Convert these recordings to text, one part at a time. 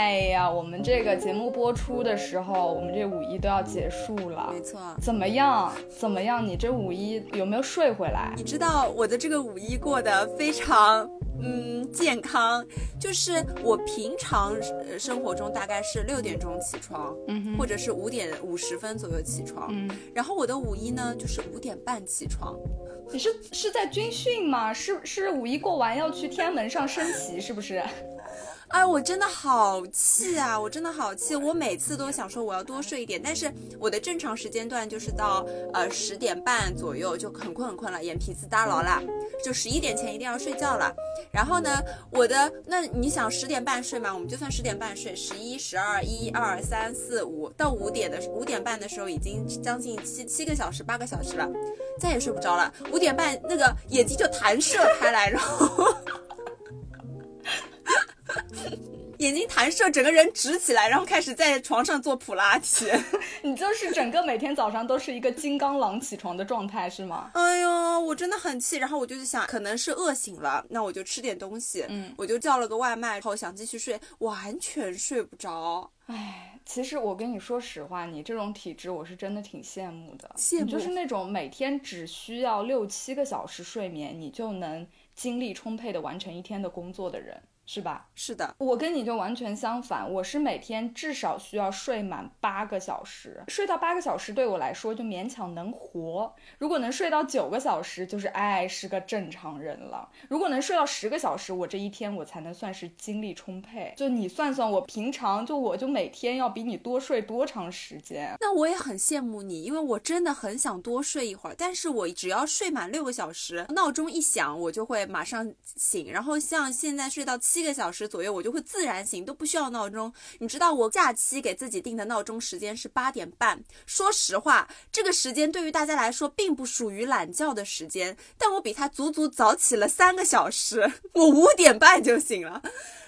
哎呀，我们这个节目播出的时候，我们这五一都要结束了。没错，怎么样？怎么样？你这五一有没有睡回来？你知道我的这个五一过得非常嗯健康，就是我平常呃生活中大概是六点钟起床，嗯或者是五点五十分左右起床，嗯，然后我的五一呢就是五点半起床。你是是在军训吗？是是五一过完要去天安门上升旗，是不是？哎，我真的好气啊！我真的好气！我每次都想说我要多睡一点，但是我的正常时间段就是到呃十点半左右就很困很困了，眼皮子耷牢了，就十一点前一定要睡觉了。然后呢，我的那你想十点半睡嘛，我们就算十点半睡，十一、十二、一二三四五到五点的五点半的时候，已经将近七七个小时、八个小时了，再也睡不着了。五点半那个眼睛就弹射开来，然后。眼睛弹射，整个人直起来，然后开始在床上做普拉提。你就是整个每天早上都是一个金刚狼起床的状态是吗？哎呦，我真的很气。然后我就想，可能是饿醒了，那我就吃点东西。嗯，我就叫了个外卖，然后想继续睡，完全睡不着。唉，其实我跟你说实话，你这种体质我是真的挺羡慕的。羡慕就是那种每天只需要六七个小时睡眠，你就能精力充沛的完成一天的工作的人，是吧？是的，我跟你就完全相反，我是每天至少需要睡满八个小时，睡到八个小时对我来说就勉强能活。如果能睡到九个小时，就是哎是个正常人了。如果能睡到十个小时，我这一天我才能算是精力充沛。就你算算，我平常就我就每天要比你多睡多长时间？那我也很羡慕你，因为我真的很想多睡一会儿，但是我只要睡满六个小时，闹钟一响，我就会马上醒。然后像现在睡到七个小时左右，我就会自然醒，都不需要闹钟。你知道我假期给自己定的闹钟时间是八点半。说实话，这个时间对于大家来说并不属于懒觉的时间，但我比他足足早起了三个小时，我五点半就醒了。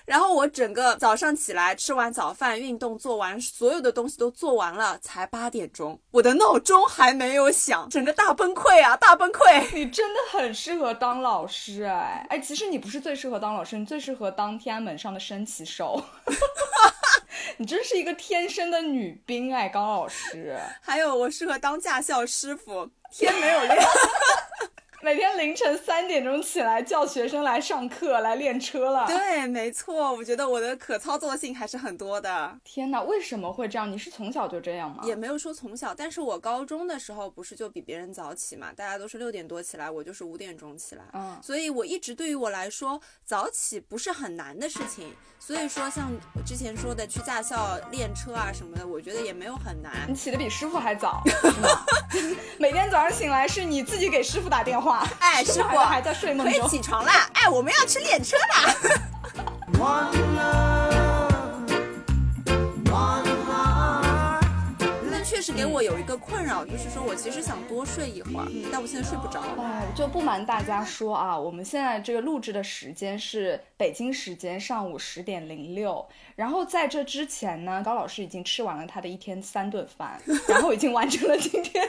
然后我整个早上起来吃完早饭，运动做完，所有的东西都做完了，才八点钟，我的闹钟还没有响，整个大崩溃啊，大崩溃！你真的很适合当老师哎哎，其实你不是最适合当老师，你最适合当天安门上的升旗手。你真是一个天生的女兵哎，高老师。还有我适合当驾校师傅，天没有亮。每天凌晨三点钟起来叫学生来上课来练车了。对，没错，我觉得我的可操作性还是很多的。天哪，为什么会这样？你是从小就这样吗？也没有说从小，但是我高中的时候不是就比别人早起嘛，大家都是六点多起来，我就是五点钟起来。嗯所以我一直对于我来说，早起不是很难的事情。所以说，像我之前说的去驾校练车啊什么的，我觉得也没有很难你。起得比师傅还早？每天早上醒来是你自己给师傅打电话，哎，师傅还在睡梦可以。起床啦！哎，我们要去练车啦. 但确实给我有一个困扰，就是说我其实想多睡一会儿，但我现在睡不着。哎，就不瞒大家说啊，我们现在这个录制的时间是北京时间上午十点零六，然后在这之前呢，高老师已经吃完了他的一天三顿饭，然后已经完成了今天。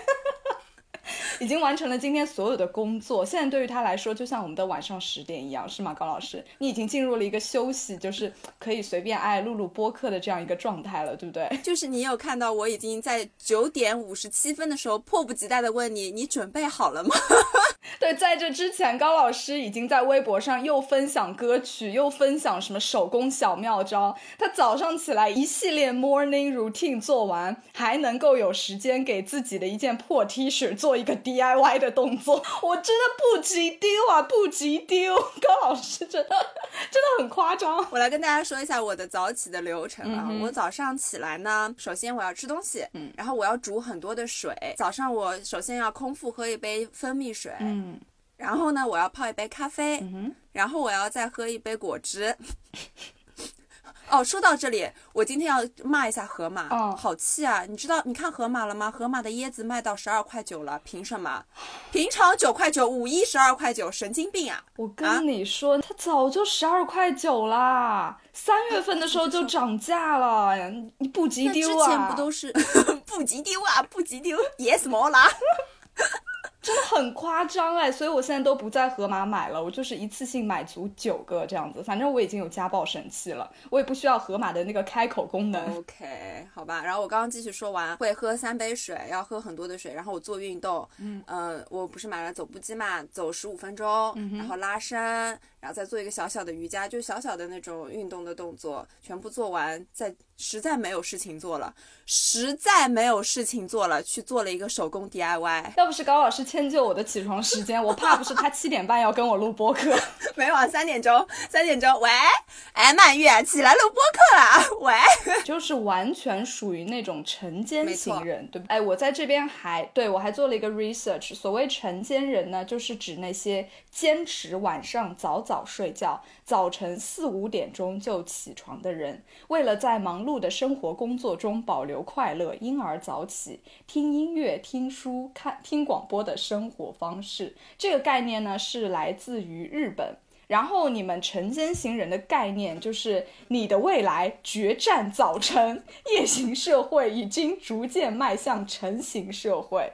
已经完成了今天所有的工作，现在对于他来说，就像我们的晚上十点一样，是吗，高老师？你已经进入了一个休息，就是可以随便爱录录播客的这样一个状态了，对不对？就是你有看到我已经在九点五十七分的时候迫不及待的问你，你准备好了吗？对，在这之前，高老师已经在微博上又分享歌曲，又分享什么手工小妙招。他早上起来一系列 morning routine 做完，还能够有时间给自己的一件破 T 恤做一个 DIY 的动作，我真的不急丢啊，不急丢！高老师真的真的很夸张。我来跟大家说一下我的早起的流程啊。嗯我早上起来呢，首先我要吃东西，嗯然后我要煮很多的水。早上我首先要空腹喝一杯蜂蜜水，嗯然后呢，我要泡一杯咖啡，嗯，然后我要再喝一杯果汁。哦，说到这里，我今天要骂一下河马，哦好气啊！你知道你看河马了吗？河马的椰子卖到十二块九了，凭什么？平常九块九，五一十二块九，神经病啊！我跟你说，它早就十二块九啦，三月份的时候就 涨价了，你不急丢啊？之前不都是 不急丢啊，不急丢，yes 毛啦。真的很夸张哎，所以我现在都不在盒马买了，我就是一次性买足九个这样子，反正我已经有家暴神器了，我也不需要盒马的那个开口功能。OK，好吧。然后我刚刚继续说完，会喝三杯水，要喝很多的水。然后我做运动，嗯，呃，我不是买了走步机嘛，走十五分钟，然后拉伸，然后再做一个小小的瑜伽，就小小的那种运动的动作，全部做完，再实在没有事情做了，实在没有事情做了，去做了一个手工 DIY。要不是高老师迁就我的起床时间，我怕不是他七点半要跟我录播客。没有啊，三点钟，三点钟，喂，哎，曼月起来录播课了，喂。就是完全属于那种晨间型人，对不对？哎，我在这边还对我还做了一个 research，所谓晨间人呢，就是指那些坚持晚上早早早睡觉，早晨四五点钟就起床的人，为了在忙碌的生活工作中保留快乐，因而早起，听音乐、听书、看听广播的生活方式。这个概念呢，是来自于日本。然后你们晨间型人的概念就是你的未来决战早晨，夜行社会已经逐渐迈向成型社会。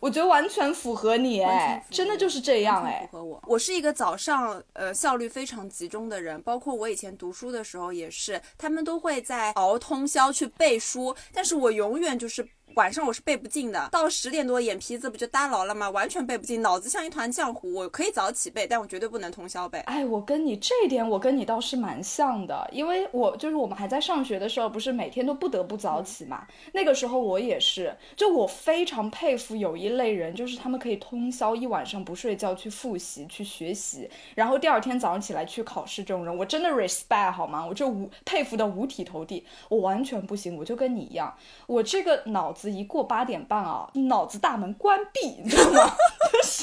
我觉得完全符合你哎真的就是这样哎。符合我。我是一个早上呃效率非常集中的人，包括我以前读书的时候也是，他们都会在熬通宵去背书，但是我永远就是。晚上我是背不进的，到十点多眼皮子不就耷牢了吗？完全背不进，脑子像一团浆糊。我可以早起背，但我绝对不能通宵背。哎，我跟你这一点，我跟你倒是蛮像的，因为我就是我们还在上学的时候，不是每天都不得不早起嘛。那个时候我也是，就我非常佩服有一类人，就是他们可以通宵一晚上不睡觉去复习、去学习，然后第二天早上起来去考试。这种人，我真的 respect 好吗？我就无佩服的五体投地。我完全不行，我就跟你一样，我这个脑子一过八点半啊，脑子大门关闭，你知道吗？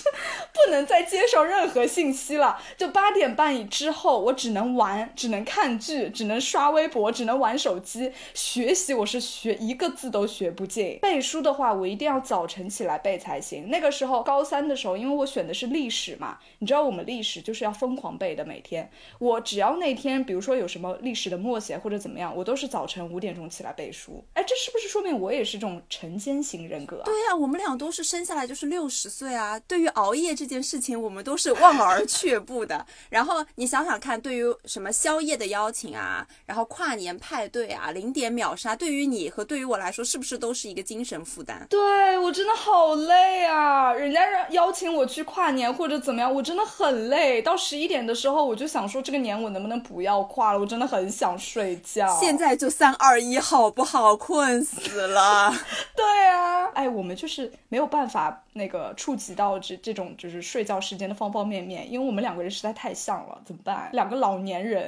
不能再接受任何信息了。就八点半以之后，我只能玩，只能看剧，只能刷微博，只能玩手机。学习我是学一个字都学不进。背书的话，我一定要早晨起来背才行。那个时候高三的时候，因为我选的是历史嘛，你知道我们历史就是要疯狂背的，每天。我只要那天，比如说有什么历史的默写或者怎么样，我都是早晨五点钟起来背书。哎，这是不是说明我也是这种晨间型人格啊？对呀、我们俩都是生下来就是六十岁啊。对于熬夜这件事情，我们都是望而却步的。然后你想想看，对于什么宵夜的邀请啊，然后跨年派对啊，零点秒杀，对于你和对于我来说，是不是都是一个精神负担？对我真的好累啊！人家让邀请我去跨年或者怎么样，我真的很累。到十一点的时候，我就想说这个年我能不能不要跨了？我真的很想睡觉。现在就三二一，好不好？困死了。对啊，哎，我们就是没有办法那个触及到这这种就是睡觉时间的方方面面，因为我们两个人实在太像了，怎么办？两个老年人。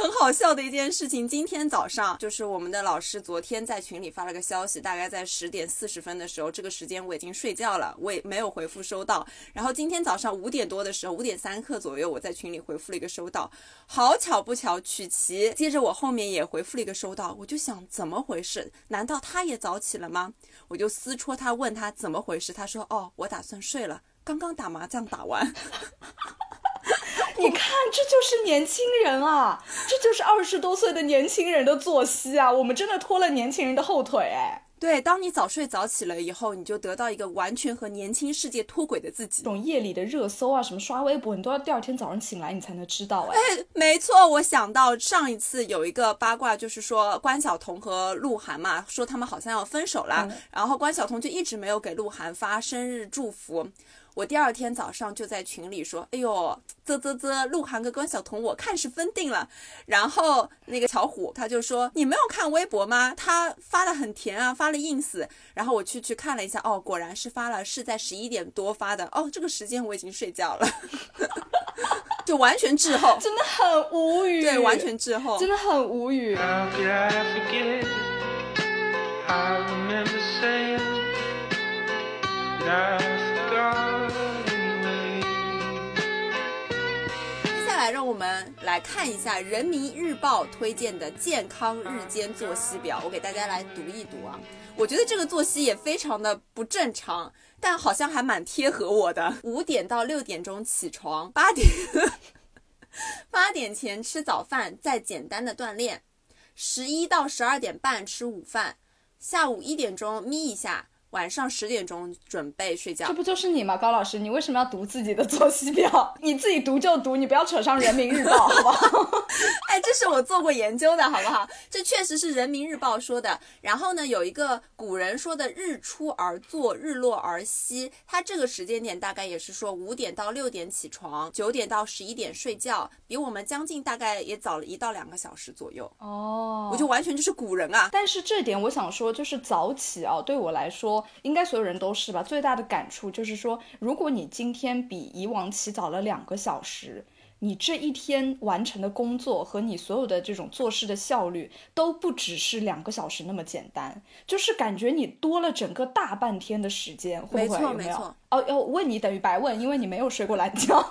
很好笑的一件事情，今天早上就是我们的老师昨天在群里发了个消息，大概在十点四十分的时候，这个时间我已经睡觉了，我也没有回复收到。然后今天早上五点多的时候，五点三刻左右，我在群里回复了一个收到。好巧不巧，曲奇接着我后面也回复了一个收到，我就想怎么回事？难道他也早起了吗？我就私戳他，问他怎么回事，他说哦，我打算睡了，刚刚打麻将打完。你看，这就是年轻人啊，这就是二十多岁的年轻人的作息啊！我们真的拖了年轻人的后腿哎。对，当你早睡早起了以后，你就得到一个完全和年轻世界脱轨的自己这。种夜里的热搜啊，什么刷微博，你都要第二天早上醒来你才能知道哎。没错，我想到上一次有一个八卦，就是说关晓彤和鹿晗嘛，说他们好像要分手了，嗯然后关晓彤就一直没有给鹿晗发生日祝福。我第二天早上就在群里说：“哎呦，啧啧啧，鹿晗跟关晓彤我看是分定了。”然后那个巧虎他就说：“你没有看微博吗？他发的很甜啊，发了 ins。”然后我去去看了一下，哦，果然是发了，是在十一点多发的。哦，这个时间我已经睡觉了，就完全滞后，真的很无语，对，完全滞后。真的很无语。我们来看一下人民日报推荐的健康日间作息表，我给大家来读一读啊。我觉得这个作息也非常的不正常，但好像还蛮贴合我的。五点到六点钟起床，八点 八点前吃早饭，再简单的锻炼。十一到十二点半吃午饭，下午一点钟眯一下，晚上十点钟准备睡觉这。不就是你吗，高老师？你为什么要读自己的作息表？你自己读就读，你不要扯上人民日报，好不好？哎，这是我做过研究的，好不好？这确实是人民日报说的。然后呢，有一个古人说的“日出而作，日落而息”，它这个时间点大概也是说五点到六点起床，九点到十一点睡觉，比我们将近大概也早了一到两个小时左右。哦我就完全就是古人啊！但是这点我想说，就是早起啊，对我来说，应该所有人都是吧。最大的感触就是说，如果你今天比以往起早了两个小时，你这一天完成的工作和你所有的这种做事的效率，都不只是两个小时那么简单，就是感觉你多了整个大半天的时间，会不会？没错有没有没错？哦，要问你等于白问，因为你没有睡过懒觉。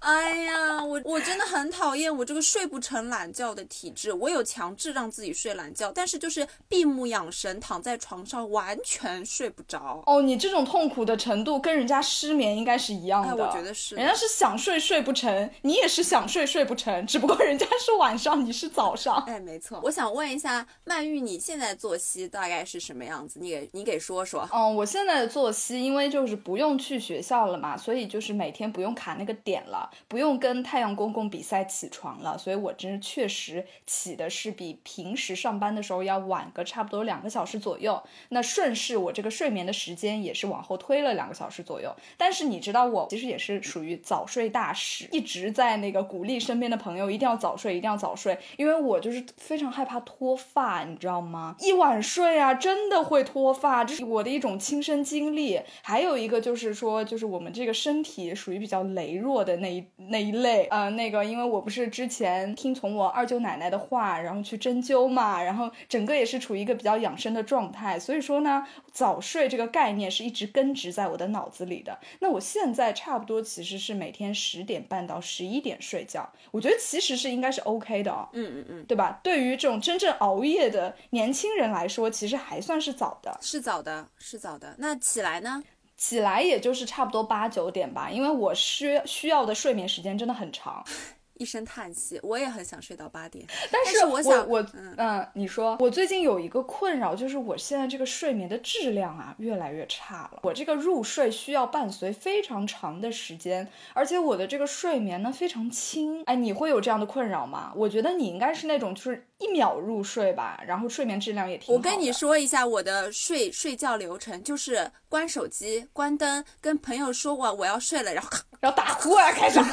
哎呀，我我真的很讨厌我这个睡不成懒觉的体质。我有强制让自己睡懒觉，但是就是闭目养神，躺在床上完全睡不着。哦，你这种痛苦的程度跟人家失眠应该是一样哎，的。我觉得是人家是想睡睡不成，你也是想睡睡不成，只不过人家是晚上，你是早上。哎，没错。我想问一下曼玉，你现在作息大概是什么样子？你给你给说说。嗯，我现在的作息，因为就是不用去学校了嘛，所以就是每天不用卡那个点了，不用跟太阳公公比赛起床了，所以我真是确实起的是比平时上班的时候要晚个差不多两个小时左右。那顺势我这个睡眠的时间也是往后推了两个小时左右。但是你知道我其实也是属于早睡大使，一直在那个鼓励身边的朋友一定要早睡，一定要早睡，因为我就是非常害怕脱发，你知道吗？一晚睡啊，真的会脱发，这是我的一种亲身经历。还有一个就是说，就是我们这个身体属于比较羸弱的那一那一类，呃，那个因为我不是之前听从我二舅奶奶的话，然后去针灸嘛，然后整个也是处于一个比较养生的状态，所以说呢，早睡这个概念是一直根植在我的脑子里的。那我现在差不多其实是每天十点半到十一点睡觉，我觉得其实是应该是 OK 的哦。嗯嗯嗯，对吧？对于这种真正熬夜的年轻人来说，其实还算是早的。是早的，是早的。那起来呢？起来也就是差不多八九点吧，因为我需需要的睡眠时间真的很长。一声叹息，我也很想睡到八点。但是我想我嗯嗯你说我最近有一个困扰，就是我现在这个睡眠的质量啊越来越差了。我这个入睡需要伴随非常长的时间，而且我的这个睡眠呢非常轻。哎，你会有这样的困扰吗？我觉得你应该是那种就是一秒入睡吧，然后睡眠质量也挺好我跟你说一下我的睡睡觉流程，就是关手机、关灯，跟朋友说我我要睡了，然后，然后打呼啊开始。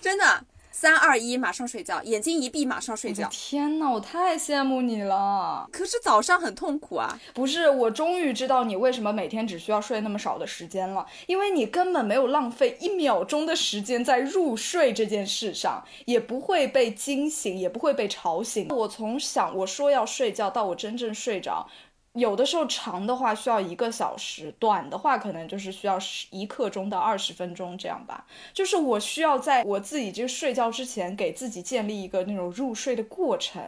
真的三二一马上睡觉，眼睛一闭马上睡觉。天呐，我太羡慕你了！可是早上很痛苦啊。不是，我终于知道你为什么每天只需要睡那么少的时间了，因为你根本没有浪费一秒钟的时间在入睡这件事上，也不会被惊醒，也不会被吵醒。我从想我说要睡觉到我真正睡着。有的时候长的话需要一个小时，短的话可能就是需要十一刻钟到二十分钟这样吧。就是我需要在我自己就睡觉之前，给自己建立一个那种入睡的过程。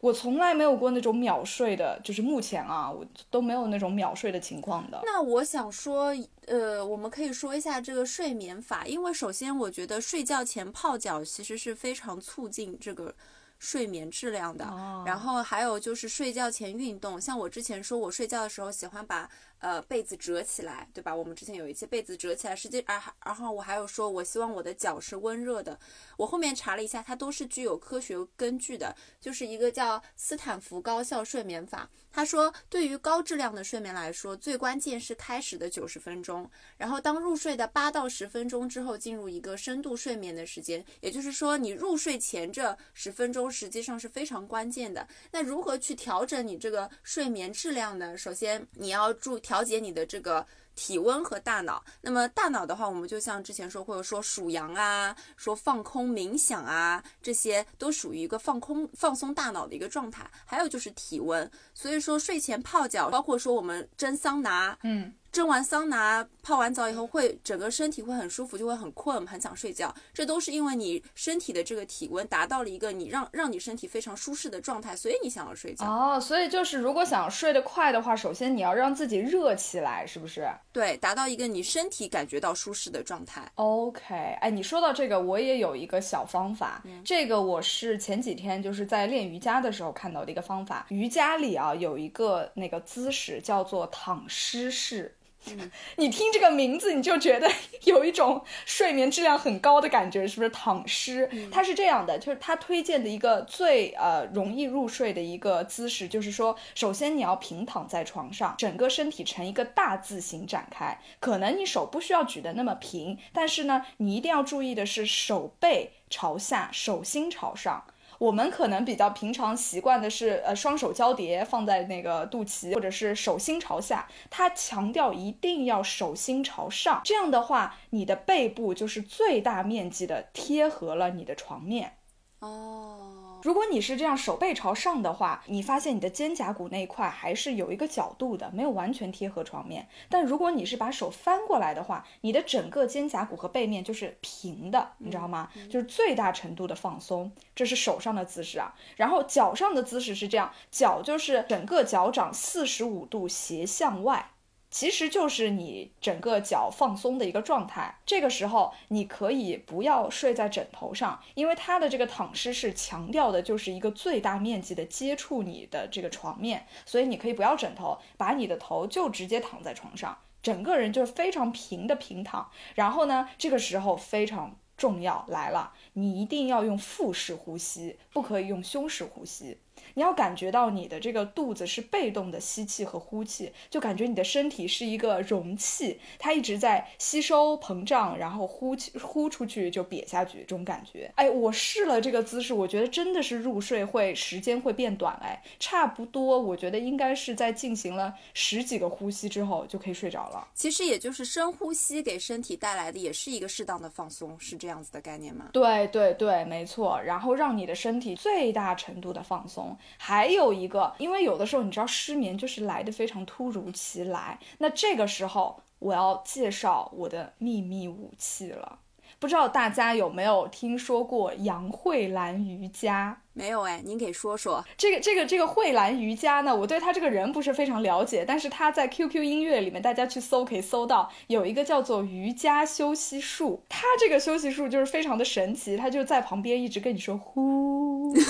我从来没有过那种秒睡的，就是目前啊，我都没有那种秒睡的情况的。那我想说，呃，我们可以说一下这个睡眠法，因为首先我觉得睡觉前泡脚其实是非常促进这个睡眠质量的。哦然后还有就是睡觉前运动，像我之前说我睡觉的时候喜欢把呃被子折起来，对吧？我们之前有一期被子折起来，实际啊，然后我还有说我希望我的脚是温热的。我后面查了一下，它都是具有科学根据的，就是一个叫斯坦福高效睡眠法。他说，对于高质量的睡眠来说，最关键是开始的九十分钟，然后当入睡的八到十分钟之后，进入一个深度睡眠的时间。也就是说，你入睡前这十分钟实际上是非常关键的。那如何去调整你这个睡眠质量呢？首先，你要注调调节你的这个。体温和大脑，那么大脑的话，我们就像之前说，或者说数羊啊，说放空冥想啊，这些都属于一个放空、放松大脑的一个状态。还有就是体温，所以说睡前泡脚，包括说我们蒸桑拿，嗯，蒸完桑拿、泡完澡以后，会整个身体会很舒服，就会很困，很想睡觉。这都是因为你身体的这个体温达到了一个你让让你身体非常舒适的状态，所以你想要睡觉。哦，所以就是如果想睡得快的话，首先你要让自己热起来，是不是对，达到一个你身体感觉到舒适的状态。？OK，哎，你说到这个，我也有一个小方法，这个我是前几天就是在练瑜伽的时候看到的一个方法。瑜伽里啊有一个那个姿势叫做躺尸式。你听这个名字，你就觉得有一种睡眠质量很高的感觉，是不是？躺尸，它是这样的，就是他推荐的一个最呃容易入睡的一个姿势，就是说，首先你要平躺在床上，整个身体呈一个大字形展开，可能你手不需要举得那么平，但是呢，你一定要注意的是手背朝下，手心朝上。我们可能比较平常习惯的是，呃，双手交叠放在那个肚脐，或者是手心朝下。它强调一定要手心朝上，这样的话，你的背部就是最大面积的贴合了你的床面。哦，如果你是这样手背朝上的话，你发现你的肩胛骨那一块还是有一个角度的，没有完全贴合床面。但如果你是把手翻过来的话，你的整个肩胛骨和背面就是平的，你知道吗？就是最大程度的放松。这是手上的姿势啊，然后脚上的姿势是这样，脚就是整个脚掌四十五度斜向外。其实就是你整个脚放松的一个状态。这个时候，你可以不要睡在枕头上，因为它的这个躺尸是强调的就是一个最大面积的接触你的这个床面，所以你可以不要枕头，把你的头就直接躺在床上，整个人就是非常平的平躺。然后呢，这个时候非常重要来了，你一定要用腹式呼吸，不可以用胸式呼吸。你要感觉到你的这个肚子是被动的吸气和呼气，就感觉你的身体是一个容器，它一直在吸收膨胀，然后呼气呼出去就瘪下去，这种感觉。哎，我试了这个姿势，我觉得真的是入睡会时间会变短哎，差不多我觉得应该是在进行了十几个呼吸之后就可以睡着了。其实也就是深呼吸给身体带来的也是一个适当的放松，是这样子的概念吗？对对对，没错。然后让你的身体最大程度的放松。还有一个，因为有的时候你知道失眠就是来的非常突如其来，那这个时候我要介绍我的秘密武器了。不知道大家有没有听说过杨慧兰瑜伽？没有哎，您给说说。这个这个这个慧兰瑜伽呢，我对她这个人不是非常了解，但是她在 QQ 音乐里面，大家去搜可以搜到有一个叫做瑜伽休息术。它这个休息术就是非常的神奇，他就在旁边一直跟你说呼吸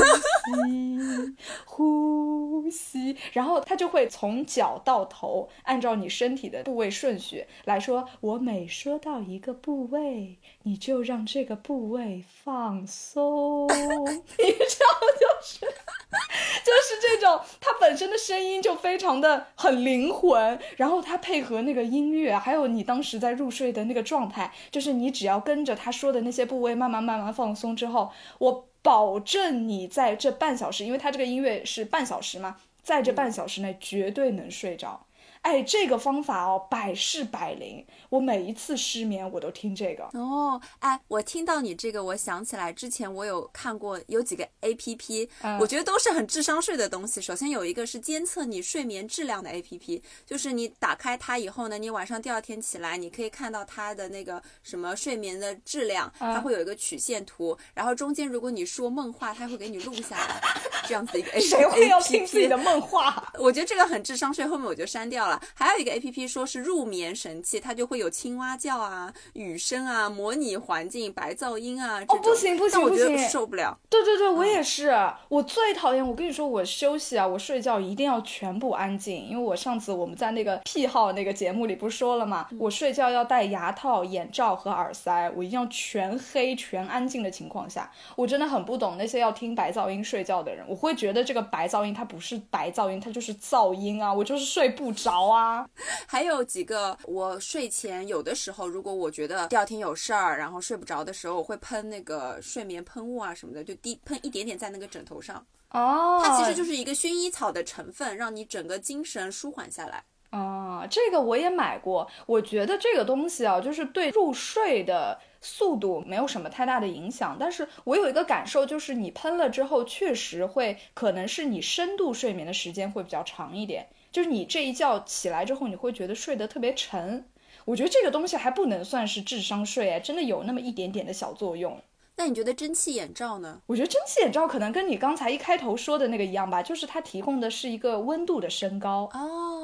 呼吸，然后他就会从脚到头，按照你身体的部位顺序来说。我每说到一个部位，你就让这个部位放松，你知道就 是就是这种，它本身的声音就非常的很灵魂，然后它配合那个音乐，还有你当时在入睡的那个状态，就是你只要跟着他说的那些部位慢慢慢慢放松之后，我保证你在这半小时，因为它这个音乐是半小时嘛，在这半小时内绝对能睡着。哎，这个方法哦，百试百灵。我每一次失眠，我都听这个。哦，哎，我听到你这个，我想起来之前我有看过有几个 A P P，、嗯我觉得都是很智商税的东西。首先有一个是监测你睡眠质量的 A P P，就是你打开它以后呢，你晚上第二天起来，你可以看到它的那个什么睡眠的质量，它会有一个曲线图，然后中间如果你说梦话，它会给你录下来，这样子的一个 A 谁会要 APP 听自己的梦话？我觉得这个很智商税，后面我就删掉了。还有一个 A P P 说是入眠神器，它就会有青蛙叫啊、雨声啊、模拟环境、白噪音啊这种。哦不行不行但我觉得不行受不了。对对对，我也是。我最讨厌，我跟你说，我休息啊，我睡觉一定要全部安静，因为我上次我们在那个癖好那个节目里不是说了吗？我睡觉要戴牙套、眼罩和耳塞，我一定要全黑、全安静的情况下。我真的很不懂那些要听白噪音睡觉的人，我会觉得这个白噪音它不是白噪音，它就是噪音啊，我就是睡不着啊。还有几个，我睡前有的时候，如果我觉得第二天有事儿，然后睡不着的时候，我会喷那个睡眠喷雾啊什么的，就滴喷一点点在那个枕头上。哦它其实就是一个薰衣草的成分，让你整个精神舒缓下来。啊，这个我也买过。我觉得这个东西啊，就是对入睡的速度没有什么太大的影响。但是我有一个感受，就是你喷了之后，确实会可能是你深度睡眠的时间会比较长一点。就是你这一觉起来之后，你会觉得睡得特别沉。我觉得这个东西还不能算是智商税哎，真的有那么一点点的小作用。那你觉得蒸汽眼罩呢？我觉得蒸汽眼罩可能跟你刚才一开头说的那个一样吧，就是它提供的是一个温度的升高。哦，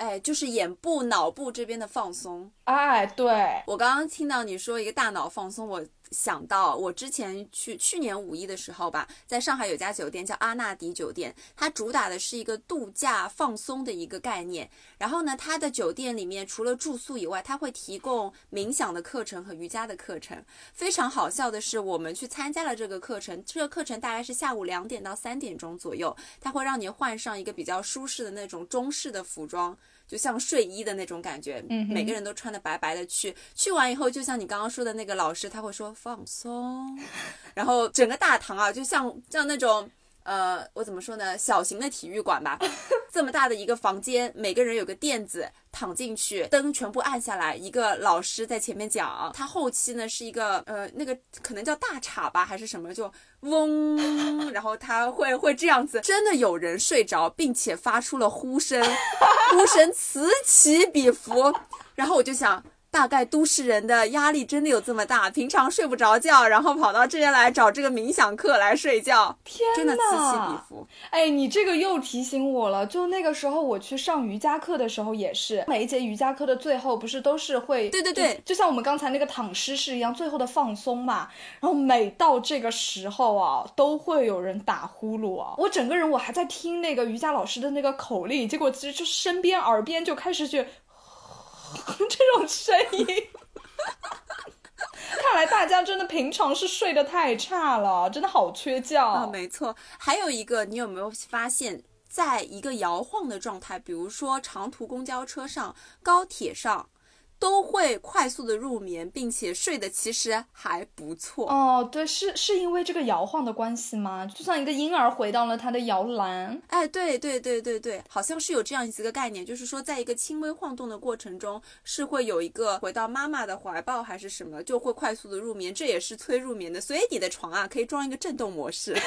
哎，就是眼部、脑部这边的放松。哎，对，我刚刚听到你说一个大脑放松，我想到我之前去去年五一的时候吧，在上海有家酒店叫阿纳迪酒店，它主打的是一个度假放松的一个概念。然后呢，它的酒店里面除了住宿以外，它会提供冥想的课程和瑜伽的课程。非常好笑的是，我们去参加了这个课程，这个课程大概是下午两点到三点钟左右，它会让你换上一个比较舒适的那种中式的服装。就像睡衣的那种感觉，嗯每个人都穿的白白的去，去完以后，就像你刚刚说的那个老师，他会说放松，然后整个大堂啊，就像像那种呃，我怎么说呢，小型的体育馆吧，这么大的一个房间，每个人有个垫子躺进去，灯全部暗下来，一个老师在前面讲，他后期呢是一个呃那个可能叫大镲吧还是什么，就嗡，然后他会会这样子，真的有人睡着，并且发出了呼声，呼声此起彼伏，然后我就想。大概都市人的压力真的有这么大，平常睡不着觉，然后跑到这边来找这个冥想课来睡觉，天真的此起呐彼伏。哎，你这个又提醒我了。就那个时候我去上瑜伽课的时候也是，每一节瑜伽课的最后不是都是会，对对对就，就像我们刚才那个躺尸式一样，最后的放松嘛。然后每到这个时候啊，都会有人打呼噜啊。我整个人我还在听那个瑜伽老师的那个口令，结果其实就身边耳边就开始就 这种声音。看来大家真的平常是睡得太差了，真的好缺觉。啊，没错。还有一个，你有没有发现，在一个摇晃的状态，比如说长途公交车上、高铁上，都会快速的入眠，并且睡得其实还不错。哦，对，是是因为这个摇晃的关系吗？就像一个婴儿回到了他的摇篮。哎，对对对对对，好像是有这样一个概念，就是说，在一个轻微晃动的过程中，是会有一个回到妈妈的怀抱还是什么，就会快速的入眠，这也是催入眠的。所以你的床啊，可以装一个震动模式。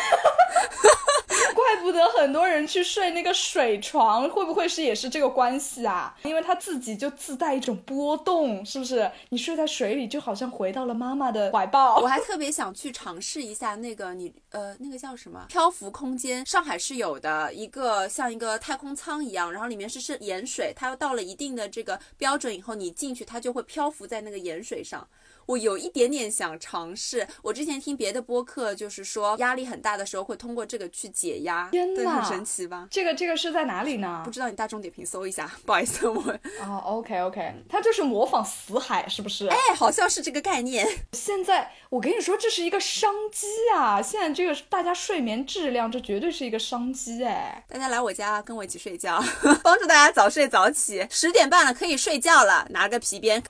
怪不得很多人去睡那个水床，会不会是也是这个关系啊？因为它自己就自带一种波动，是不是？你睡在水里，就好像回到了妈妈的怀抱。我还特别想去尝试一下那个你呃那个叫什么漂浮空间，上海是有的一个像一个太空舱一样，然后里面是是盐水，它到了一定的这个标准以后，你进去它就会漂浮在那个盐水上。我有一点点想尝试。我之前听别的播客，就是说压力很大的时候会通过这个去解压，对，天哪很神奇吧？这个这个是在哪里呢不？知道你大众点评搜一下，不好意思，我哦，OK OK，它就是模仿死海，是不是？哎，好像是这个概念。现在我跟你说，这是一个商机啊！现在这个大家睡眠质量，这绝对是一个商机哎。大家来我家跟我一起睡觉，帮助大家早睡早起。十点半了，可以睡觉了，拿个皮鞭。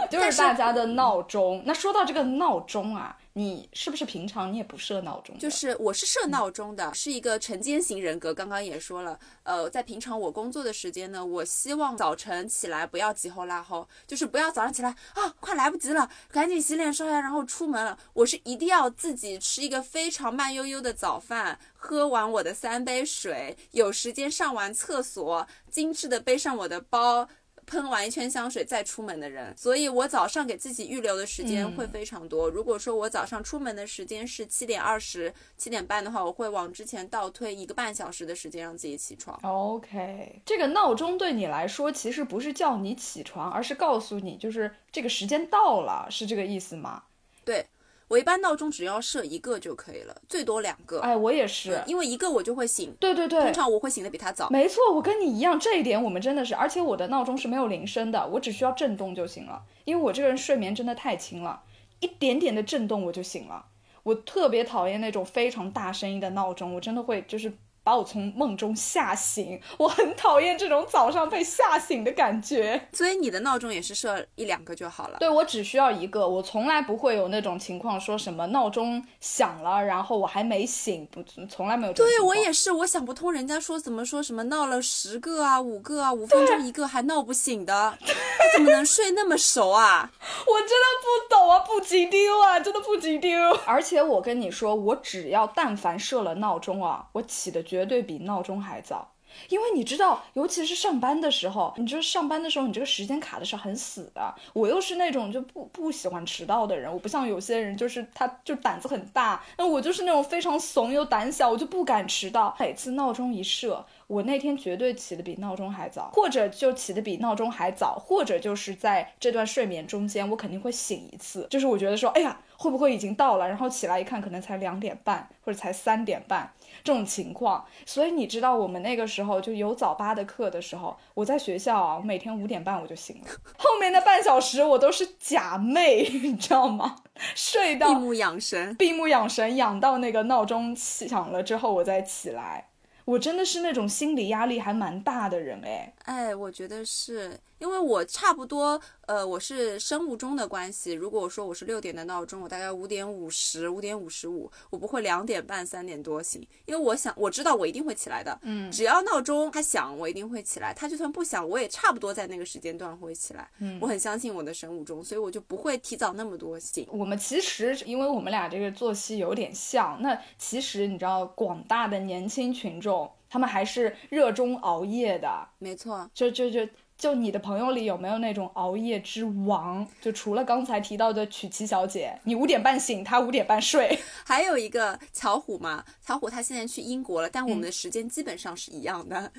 就是大家的闹钟。那说到这个闹钟啊，你是不是平常你也不设闹钟？就是我是设闹钟的，是一个晨间型人格。刚刚也说了，呃，在平常我工作的时间呢，我希望早晨起来不要急吼拉吼，就是不要早上起来啊，快来不及了，赶紧洗脸刷牙，然后出门了。我是一定要自己吃一个非常慢悠悠的早饭，喝完我的三杯水，有时间上完厕所，精致的背上我的包。喷完一圈香水再出门的人，所以我早上给自己预留的时间嗯会非常多。如果说我早上出门的时间是七点二十、七点半的话，我会往之前倒推一个半小时的时间让自己起床。OK，这个闹钟对你来说其实不是叫你起床，而是告诉你就是这个时间到了，是这个意思吗？对我一般闹钟只要设一个就可以了，最多两个，哎，我也是。因为一个我就会醒。对对对通，常我会醒的比他早。没错，我跟你一样，这一点我们真的是，而且我的闹钟是没有铃声的，我只需要震动就行了，因为我这个人睡眠真的太轻了，一点点的震动我就醒了。我特别讨厌那种非常大声音的闹钟，我真的会就是把我从梦中吓醒，我很讨厌这种早上被吓醒的感觉。所以你的闹钟也是设一两个就好了。对我只需要一个，我从来不会有那种情况，说什么闹钟响了，然后我还没醒，不，从来没有这种对情况。我也是，我想不通人家说怎么说什么闹了十个啊、五个啊、五分钟一个还闹不醒的，他怎么能睡那么熟啊？我真的不懂啊，不急丢啊，真的不急丢。而且我跟你说，我只要但凡设了闹钟啊，我起的绝绝对比闹钟还早。因为你知道，尤其是上班的时候，你就是上班的时候，你这个时间卡的是很死的。我又是那种就不不喜欢迟到的人，我不像有些人，就是他就胆子很大，那我就是那种非常怂又胆小，我就不敢迟到。每次闹钟一设，我那天绝对起的比闹钟还早，或者就起的比闹钟还早，或者就是在这段睡眠中间，我肯定会醒一次，就是我觉得说，哎呀，会不会已经到了？然后起来一看，可能才两点半或者才三点半这种情况。所以你知道，我们那个时候就有早八的课的时候，我在学校啊，每天五点半我就醒了，后面的半小时我都是假寐，你知道吗？睡到闭目养神。闭目养神，养到那个闹钟响了之后我再起来。我真的是那种心理压力还蛮大的人哎。哎，我觉得是因为我差不多，呃，我是生物钟的关系。如果我说我是六点的闹钟，我大概五点五十、五点五十五，我不会两点半、三点多醒，因为我想我知道我一定会起来的。嗯只要闹钟它响，我一定会起来。它就算不响，我也差不多在那个时间段会起来。嗯我很相信我的生物钟，所以我就不会提早那么多醒。我们其实因为我们俩这个作息有点像，那其实你知道，广大的年轻群众他们还是热衷熬夜的。没错，就就就就你的朋友里有没有那种熬夜之王？就除了刚才提到的曲奇小姐，你五点半醒，她五点半睡。还有一个巧虎嘛，巧虎他现在去英国了，但我们嗯的时间基本上是一样的。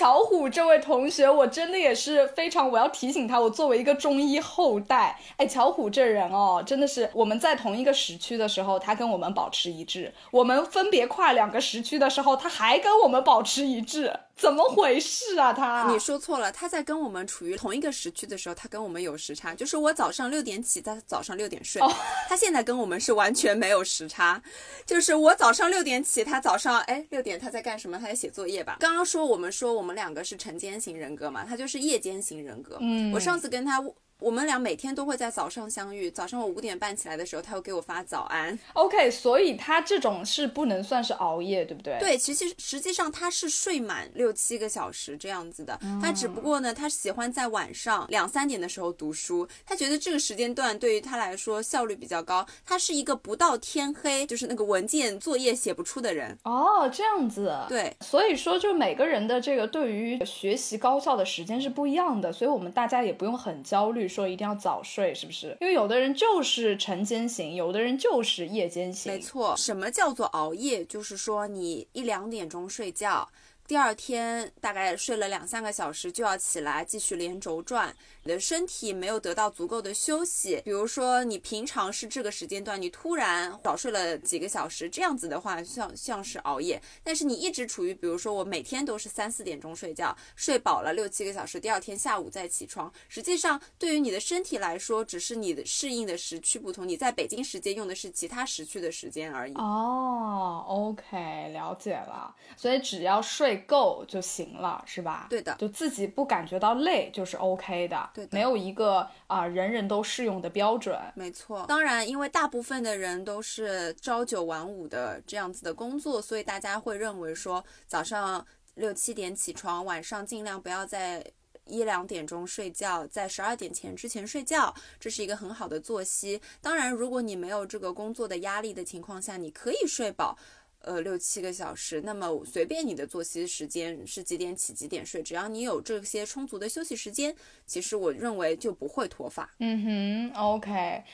巧虎这位同学，我真的也是非常，我要提醒他，我作为一个中医后代，哎，巧虎这人哦，真的是我们在同一个时区的时候，他跟我们保持一致；我们分别跨两个时区的时候，他还跟我们保持一致，怎么回事啊他？你说错了，他在跟我们处于同一个时区的时候，他跟我们有时差，就是我早上六点起，他早上六点睡。哦他现在跟我们是完全没有时差，就是我早上六点起，他早上哎六点他在干什么？他在写作业吧。刚刚说我们说我们两个是晨间型人格嘛，他就是夜间型人格。嗯我上次跟他。我们俩每天都会在早上相遇，早上我五点半起来的时候，他会给我发早安。OK，所以他这种是不能算是熬夜，对不对？。对，其实实际上他是睡满六七个小时这样子的，他只不过呢，他喜欢在晚上两三点的时候读书，他觉得这个时间段对于他来说效率比较高。他是一个不到天黑就是那个文件作业写不出的人。哦，这样子。。对，所以说，就每个人的这个对于学习高效的时间是不一样的，所以我们大家也不用很焦虑，说一定要早睡，是不是？因为有的人就是晨间型，有的人就是夜间型。没错。什么叫做熬夜？就是说你一两点钟睡觉。第二天大概睡了两三个小时就要起来继续连轴转，你的身体没有得到足够的休息。比如说你平常是这个时间段，你突然早睡了几个小时，这样子的话像像是熬夜。但是你一直处于，比如说我每天都是三四点钟睡觉，睡饱了六七个小时，第二天下午再起床，实际上对于你的身体来说，只是你的适应的时区不同，你在北京时间用的是其他时区的时间而已。哦，OK，了解了。所以只要睡够就行了，是吧？对的就自己不感觉到累就是 OK 的。对的没有一个啊、人人都适用的标准。没错，当然，因为大部分的人都是朝九晚五的这样子的工作，所以大家会认为说早上六七点起床，晚上尽量不要在一两点钟睡觉，在十二点前之前睡觉，这是一个很好的作息。当然，如果你没有这个工作的压力的情况下，你可以睡饱。呃，六七个小时，那么随便你的作息时间是几点起几点睡，只要你有这些充足的休息时间，其实我认为就不会脱发。嗯哼，OK，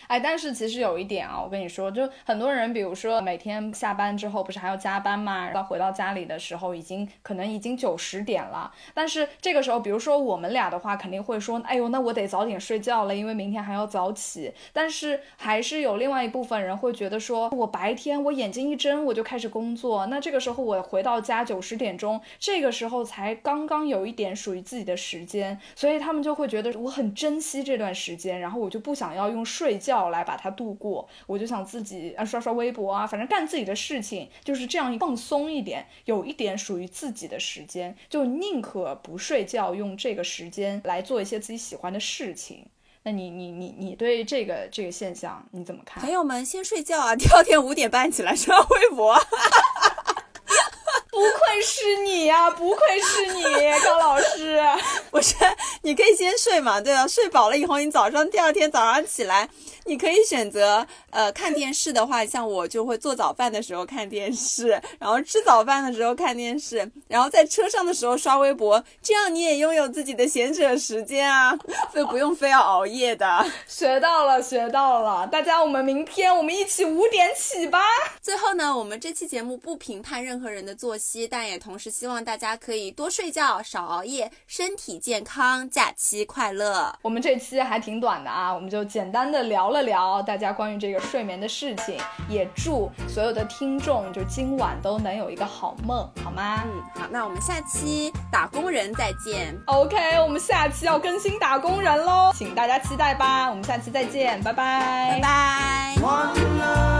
哎，但是其实有一点啊，我跟你说，就很多人，比如说每天下班之后不是还要加班嘛，到回到家里的时候，已经可能已经九十点了。但是这个时候，比如说我们俩的话，肯定会说，哎呦，那我得早点睡觉了，因为明天还要早起。但是还是有另外一部分人会觉得说，我白天我眼睛一睁我就开始工作，那这个时候我回到家九十点钟，这个时候才刚刚有一点属于自己的时间，所以他们就会觉得我很珍惜这段时间，然后我就不想要用睡觉来把它度过，我就想自己啊刷刷微博啊，反正干自己的事情，就是这样放松一点，有一点属于自己的时间，就宁可不睡觉，用这个时间来做一些自己喜欢的事情。那你你你你对这个这个现象你怎么看朋？友们先睡觉啊，第二天五点半起来刷微博。不不愧是你呀、不愧是你，高老师。我说，你可以先睡嘛，对吧？睡饱了以后，你早上第二天早上起来，你可以选择呃看电视的话，像我就会做早饭的时候看电视，然后吃早饭的时候看电视，然后在车上的时候刷微博，这样你也拥有自己的闲者时间啊，所以不用非要熬夜的。学到了，学到了，大家，我们明天我们一起五点起吧。最后呢，我们这期节目不评判任何人的作息，但也同时希望大家可以多睡觉，少熬夜，身体健康，假期快乐。我们这期还挺短的啊，我们就简单的聊了聊大家关于这个睡眠的事情，也祝所有的听众就今晚都能有一个好梦，好吗？嗯，好，那我们下期打工人再见。OK，我们下期要更新打工人喽，请大家期待吧。我们下期再见，拜拜，拜拜。One love.